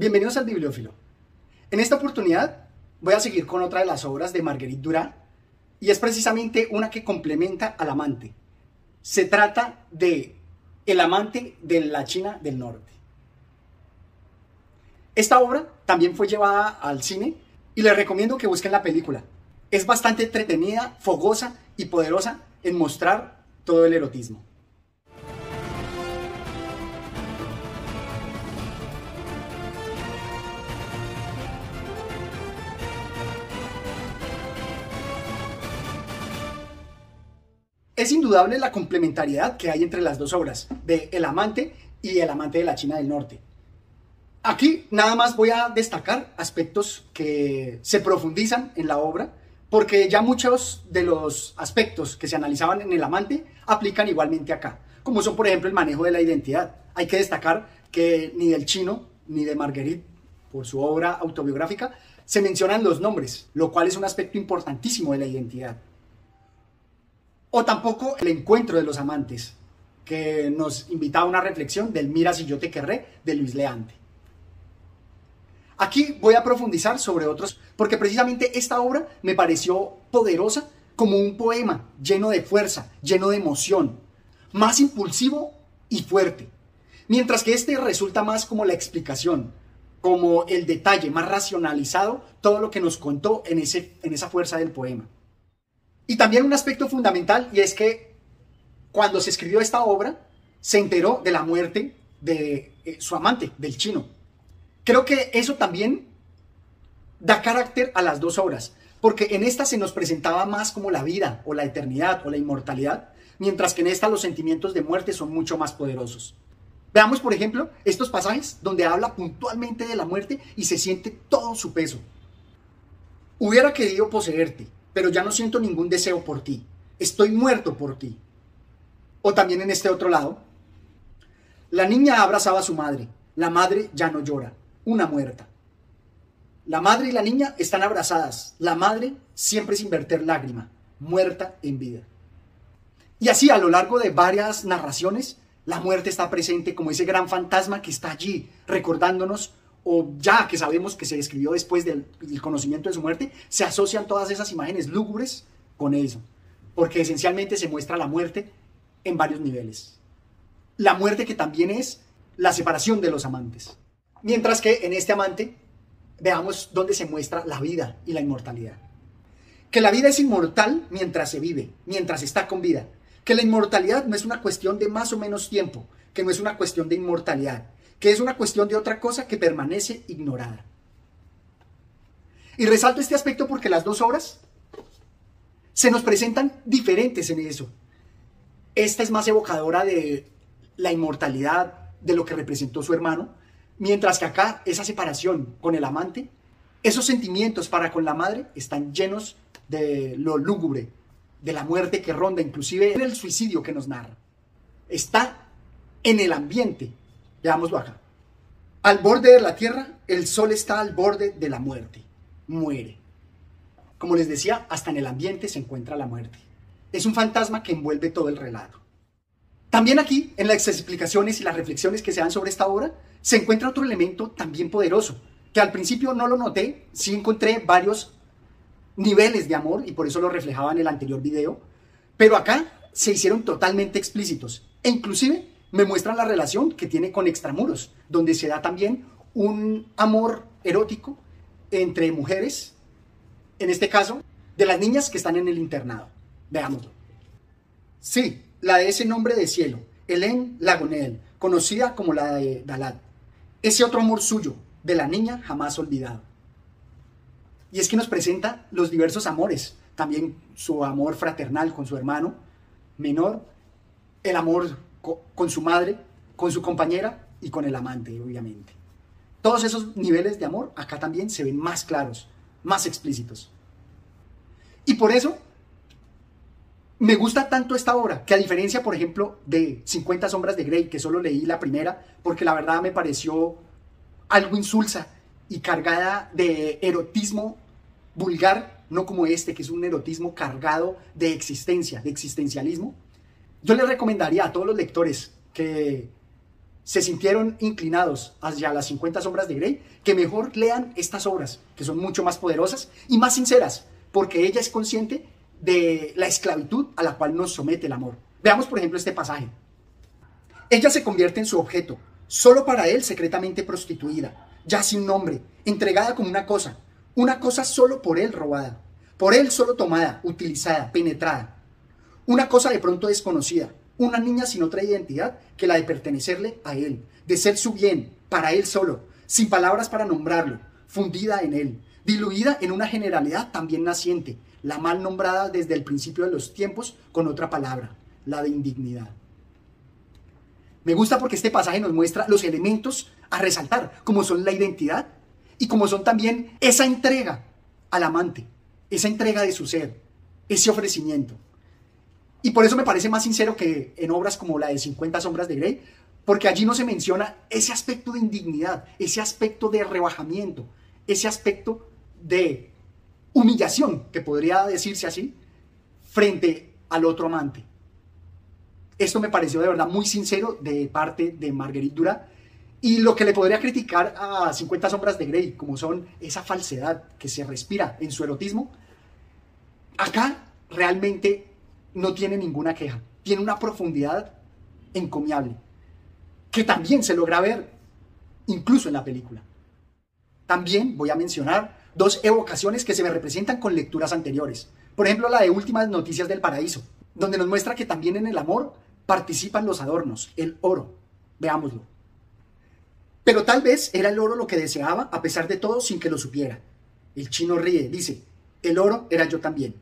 Bienvenidos al Bibliófilo. En esta oportunidad voy a seguir con otra de las obras de Marguerite Duras y es precisamente una que complementa al amante. Se trata de El amante de la China del Norte. Esta obra también fue llevada al cine y les recomiendo que busquen la película. Es bastante entretenida, fogosa y poderosa en mostrar todo el erotismo. Es indudable la complementariedad que hay entre las dos obras, de El amante y El amante de la China del Norte. Aquí nada más voy a destacar aspectos que se profundizan en la obra, porque ya muchos de los aspectos que se analizaban en El amante aplican igualmente acá, como son por ejemplo el manejo de la identidad. Hay que destacar que ni del chino ni de Marguerite, por su obra autobiográfica, se mencionan los nombres, lo cual es un aspecto importantísimo de la identidad. O tampoco el encuentro de los amantes, que nos invita a una reflexión del Mira si yo te querré de Luis Leante. Aquí voy a profundizar sobre otros, porque precisamente esta obra me pareció poderosa como un poema lleno de fuerza, lleno de emoción, más impulsivo y fuerte. Mientras que este resulta más como la explicación, como el detalle más racionalizado, todo lo que nos contó en, ese, en esa fuerza del poema. Y también un aspecto fundamental, y es que cuando se escribió esta obra, se enteró de la muerte de eh, su amante, del chino. Creo que eso también da carácter a las dos obras, porque en esta se nos presentaba más como la vida, o la eternidad, o la inmortalidad, mientras que en esta los sentimientos de muerte son mucho más poderosos. Veamos, por ejemplo, estos pasajes donde habla puntualmente de la muerte y se siente todo su peso. Hubiera querido poseerte, pero ya no siento ningún deseo por ti. Estoy muerto por ti. O también en este otro lado, la niña abrazaba a su madre. La madre ya no llora. Una muerta. La madre y la niña están abrazadas. La madre siempre sin verter lágrima. Muerta en vida. Y así a lo largo de varias narraciones, la muerte está presente como ese gran fantasma que está allí recordándonos o ya que sabemos que se describió después del, conocimiento de su muerte, se asocian todas esas imágenes lúgubres con eso, porque esencialmente se muestra la muerte en varios niveles. La muerte que también es la separación de los amantes. Mientras que en este amante veamos dónde se muestra la vida y la inmortalidad. Que la vida es inmortal mientras se vive, mientras está con vida. Que la inmortalidad no es una cuestión de más o menos tiempo, que no es una cuestión de inmortalidad, que es una cuestión de otra cosa que permanece ignorada. Y resalto este aspecto porque las dos obras se nos presentan diferentes en eso. Esta es más evocadora de la inmortalidad, de lo que representó su hermano, mientras que acá esa separación con el amante, esos sentimientos para con la madre están llenos de lo lúgubre, de la muerte que ronda, inclusive el suicidio que nos narra. Está en el ambiente Veámoslo acá. Al borde de la tierra, el sol está al borde de la muerte. Muere. Como les decía, hasta en el ambiente se encuentra la muerte. Es un fantasma que envuelve todo el relato. También aquí, en las explicaciones y las reflexiones que se dan sobre esta obra, se encuentra otro elemento también poderoso, que al principio no lo noté, sí encontré varios niveles de amor y por eso lo reflejaba en el anterior video, pero acá se hicieron totalmente explícitos e inclusive me muestran la relación que tiene con Extramuros, donde se da también un amor erótico entre mujeres, en este caso, de las niñas que están en el internado. Veámoslo. Sí, la de ese nombre de cielo, Hélène Lagonel, conocida como la de Dalat. Ese otro amor suyo, de la niña jamás olvidado. Y es que nos presenta los diversos amores, también su amor fraternal con su hermano menor, el amor con su madre, con su compañera y con el amante, obviamente. Todos esos niveles de amor acá también se ven más claros, más explícitos. Y por eso me gusta tanto esta obra, que a diferencia, por ejemplo, de 50 sombras de Grey, que solo leí la primera, porque la verdad me pareció algo insulsa y cargada de erotismo vulgar, no como este, que es un erotismo cargado de existencia, de existencialismo yo les recomendaría a todos los lectores que se sintieron inclinados hacia las 50 sombras de Grey, que mejor lean estas obras, que son mucho más poderosas y más sinceras, porque ella es consciente de la esclavitud a la cual nos somete el amor. Veamos, por ejemplo, este pasaje. Ella se convierte en su objeto, solo para él secretamente prostituida, ya sin nombre, entregada como una cosa, una cosa solo por él robada, por él solo tomada, utilizada, penetrada, una cosa de pronto desconocida, una niña sin otra identidad que la de pertenecerle a él, de ser su bien, para él solo, sin palabras para nombrarlo, fundida en él, diluida en una generalidad también naciente, la mal nombrada desde el principio de los tiempos con otra palabra, la de indignidad. Me gusta porque este pasaje nos muestra los elementos a resaltar, como son la identidad y como son también esa entrega al amante, esa entrega de su ser, ese ofrecimiento. Y por eso me parece más sincero que en obras como la de 50 sombras de Grey, porque allí no se menciona ese aspecto de indignidad, ese aspecto de rebajamiento, ese aspecto de humillación, que podría decirse así, frente al otro amante. Esto me pareció de verdad muy sincero de parte de Marguerite Dura. Y lo que le podría criticar a 50 sombras de Grey, como son esa falsedad que se respira en su erotismo, acá realmente no tiene ninguna queja. Tiene una profundidad encomiable, que también se logra ver incluso en la película. También voy a mencionar dos evocaciones que se me representan con lecturas anteriores. Por ejemplo, la de Últimas Noticias del Paraíso, donde nos muestra que también en el amor participan los adornos, el oro. Veámoslo. Pero tal vez era el oro lo que deseaba, a pesar de todo, sin que lo supiera. El chino ríe, dice, el oro era yo también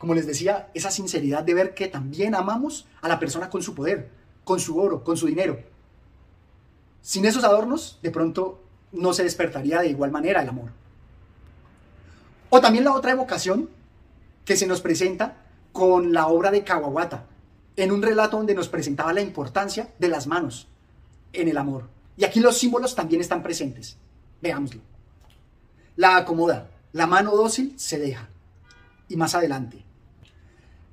como les decía, esa sinceridad de ver que también amamos a la persona con su poder, con su oro, con su dinero. Sin esos adornos, de pronto no se despertaría de igual manera el amor. O también la otra evocación que se nos presenta con la obra de Kawabata, en un relato donde nos presentaba la importancia de las manos en el amor. Y aquí los símbolos también están presentes. Veámoslo. La acomoda, la mano dócil se deja. Y más adelante,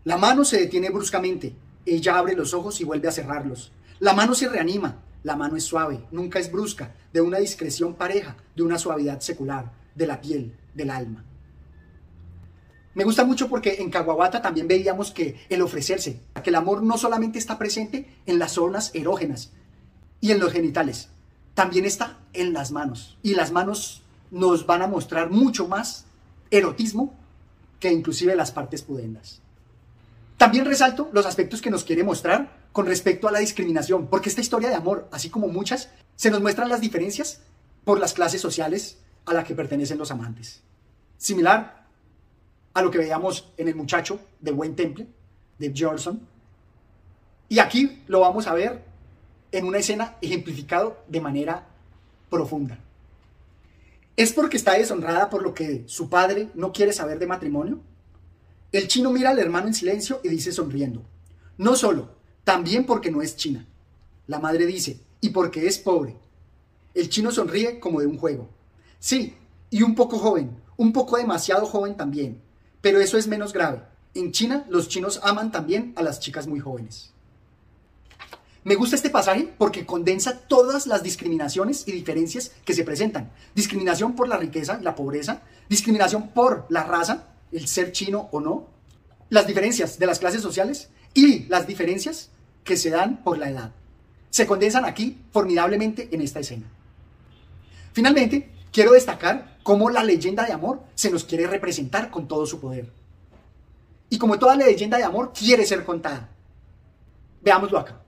la mano se detiene bruscamente. Ella abre los ojos y vuelve a cerrarlos. La mano se reanima. La mano es suave, nunca es brusca, de una discreción pareja, de una suavidad secular, de la piel, del alma. Me gusta mucho porque en Caguabata también veíamos que el ofrecerse, que el amor no solamente está presente en las zonas erógenas y en los genitales, también está en las manos. Y las manos nos van a mostrar mucho más erotismo que inclusive las partes pudendas. También resalto los aspectos que nos quiere mostrar con respecto a la discriminación, porque esta historia de amor, así como muchas, se nos muestran las diferencias por las clases sociales a las que pertenecen los amantes. Similar a lo que veíamos en El muchacho de Buen Temple, de Johnson. Y aquí lo vamos a ver en una escena ejemplificado de manera profunda. ¿Es porque está deshonrada por lo que su padre no quiere saber de matrimonio? El chino mira al hermano en silencio y dice sonriendo, no solo, también porque no es china. La madre dice, y porque es pobre. El chino sonríe como de un juego. Sí, y un poco joven, un poco demasiado joven también, pero eso es menos grave. En China los chinos aman también a las chicas muy jóvenes. Me gusta este pasaje porque condensa todas las discriminaciones y diferencias que se presentan. Discriminación por la riqueza y la pobreza, discriminación por la raza, el ser chino o no, las diferencias de las clases sociales y las diferencias que se dan por la edad. Se condensan aquí formidablemente en esta escena. Finalmente, quiero destacar cómo la leyenda de amor se nos quiere representar con todo su poder. Y como toda leyenda de amor quiere ser contada. Veámoslo acá.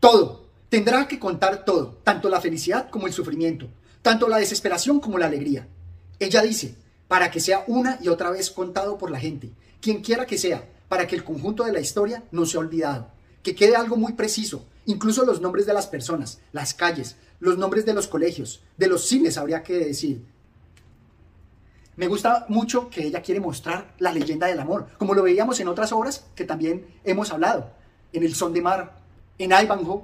Todo, tendrá que contar todo, tanto la felicidad como el sufrimiento, tanto la desesperación como la alegría. Ella dice, para que sea una y otra vez contado por la gente, quien quiera que sea, para que el conjunto de la historia no sea olvidado, que quede algo muy preciso, incluso los nombres de las personas, las calles, los nombres de los colegios, de los cines habría que decir. Me gusta mucho que ella quiere mostrar la leyenda del amor, como lo veíamos en otras obras que también hemos hablado, en El Son de Mar, en Ivanhoe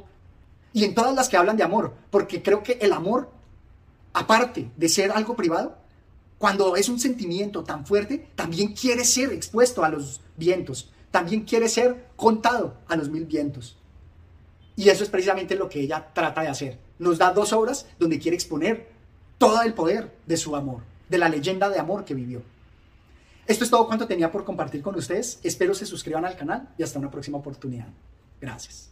y en todas las que hablan de amor, porque creo que el amor, aparte de ser algo privado, cuando es un sentimiento tan fuerte, también quiere ser expuesto a los vientos, también quiere ser contado a los mil vientos. Y eso es precisamente lo que ella trata de hacer. Nos da dos obras donde quiere exponer todo el poder de su amor, de la leyenda de amor que vivió. Esto es todo cuanto tenía por compartir con ustedes. Espero se suscriban al canal y hasta una próxima oportunidad. Gracias.